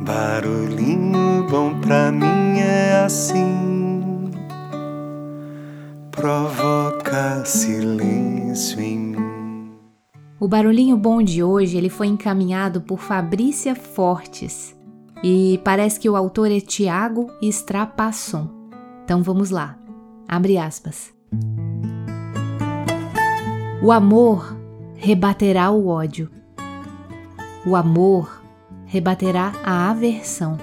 Barulhinho bom pra mim é assim, provoca silêncio em mim. O barulhinho bom de hoje ele foi encaminhado por Fabrícia Fortes e parece que o autor é Tiago Strapasson. Então vamos lá. Abre aspas. O amor rebaterá o ódio. O amor rebaterá a aversão.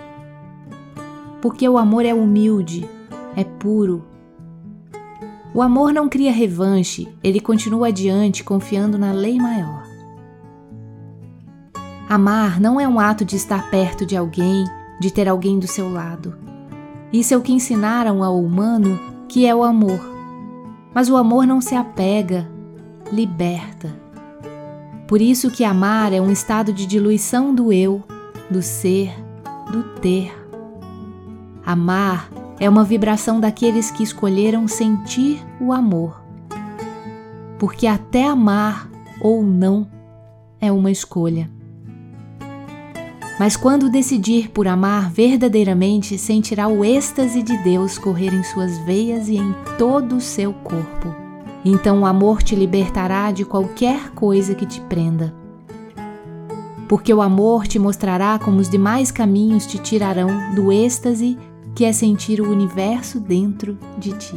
Porque o amor é humilde, é puro. O amor não cria revanche, ele continua adiante confiando na lei maior. Amar não é um ato de estar perto de alguém, de ter alguém do seu lado. Isso é o que ensinaram ao humano que é o amor. Mas o amor não se apega, liberta. Por isso que amar é um estado de diluição do eu, do ser, do ter. Amar é uma vibração daqueles que escolheram sentir o amor. Porque até amar ou não é uma escolha. Mas quando decidir por amar verdadeiramente, sentirá o êxtase de Deus correr em suas veias e em todo o seu corpo. Então o amor te libertará de qualquer coisa que te prenda porque o amor te mostrará como os demais caminhos te tirarão do êxtase que é sentir o universo dentro de ti.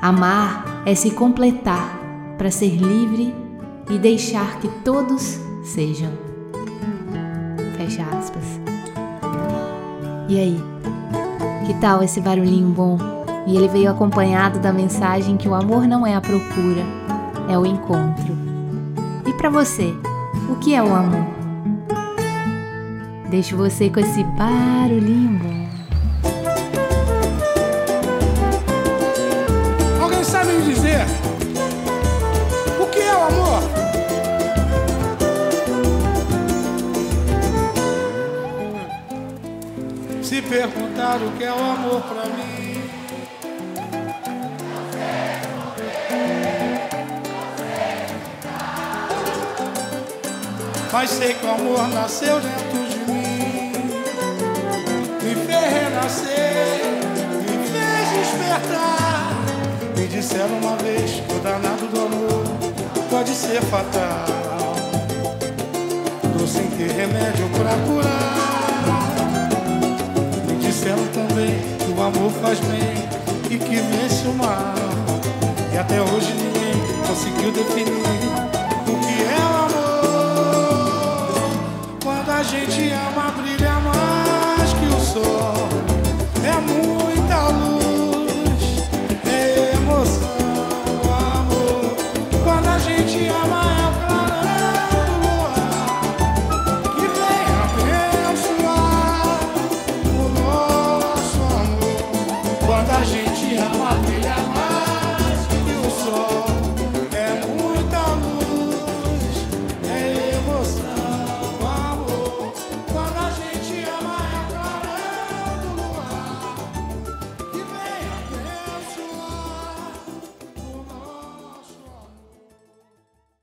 Amar é se completar para ser livre e deixar que todos sejam. Fecha aspas. E aí? Que tal esse barulhinho bom? E ele veio acompanhado da mensagem que o amor não é a procura, é o encontro. E para você? O que é o amor? Deixo você com esse barulhinho bom. Alguém sabe me dizer o que é o amor? Se perguntar o que é o amor pra mim. Mas sei que o amor nasceu dentro de mim. Me fez renascer Me fez despertar. Me disseram uma vez que o danado do amor Pode ser fatal. Tô sem ter remédio pra curar. Me disseram também que o amor faz bem E que vence o mal. E até hoje ninguém conseguiu definir a gente ama brilha mais que o sol. É muita luz, é emoção, amor. Quando a gente ama é o clarão do luar que vem abençoar o nosso amor. Quando a gente ama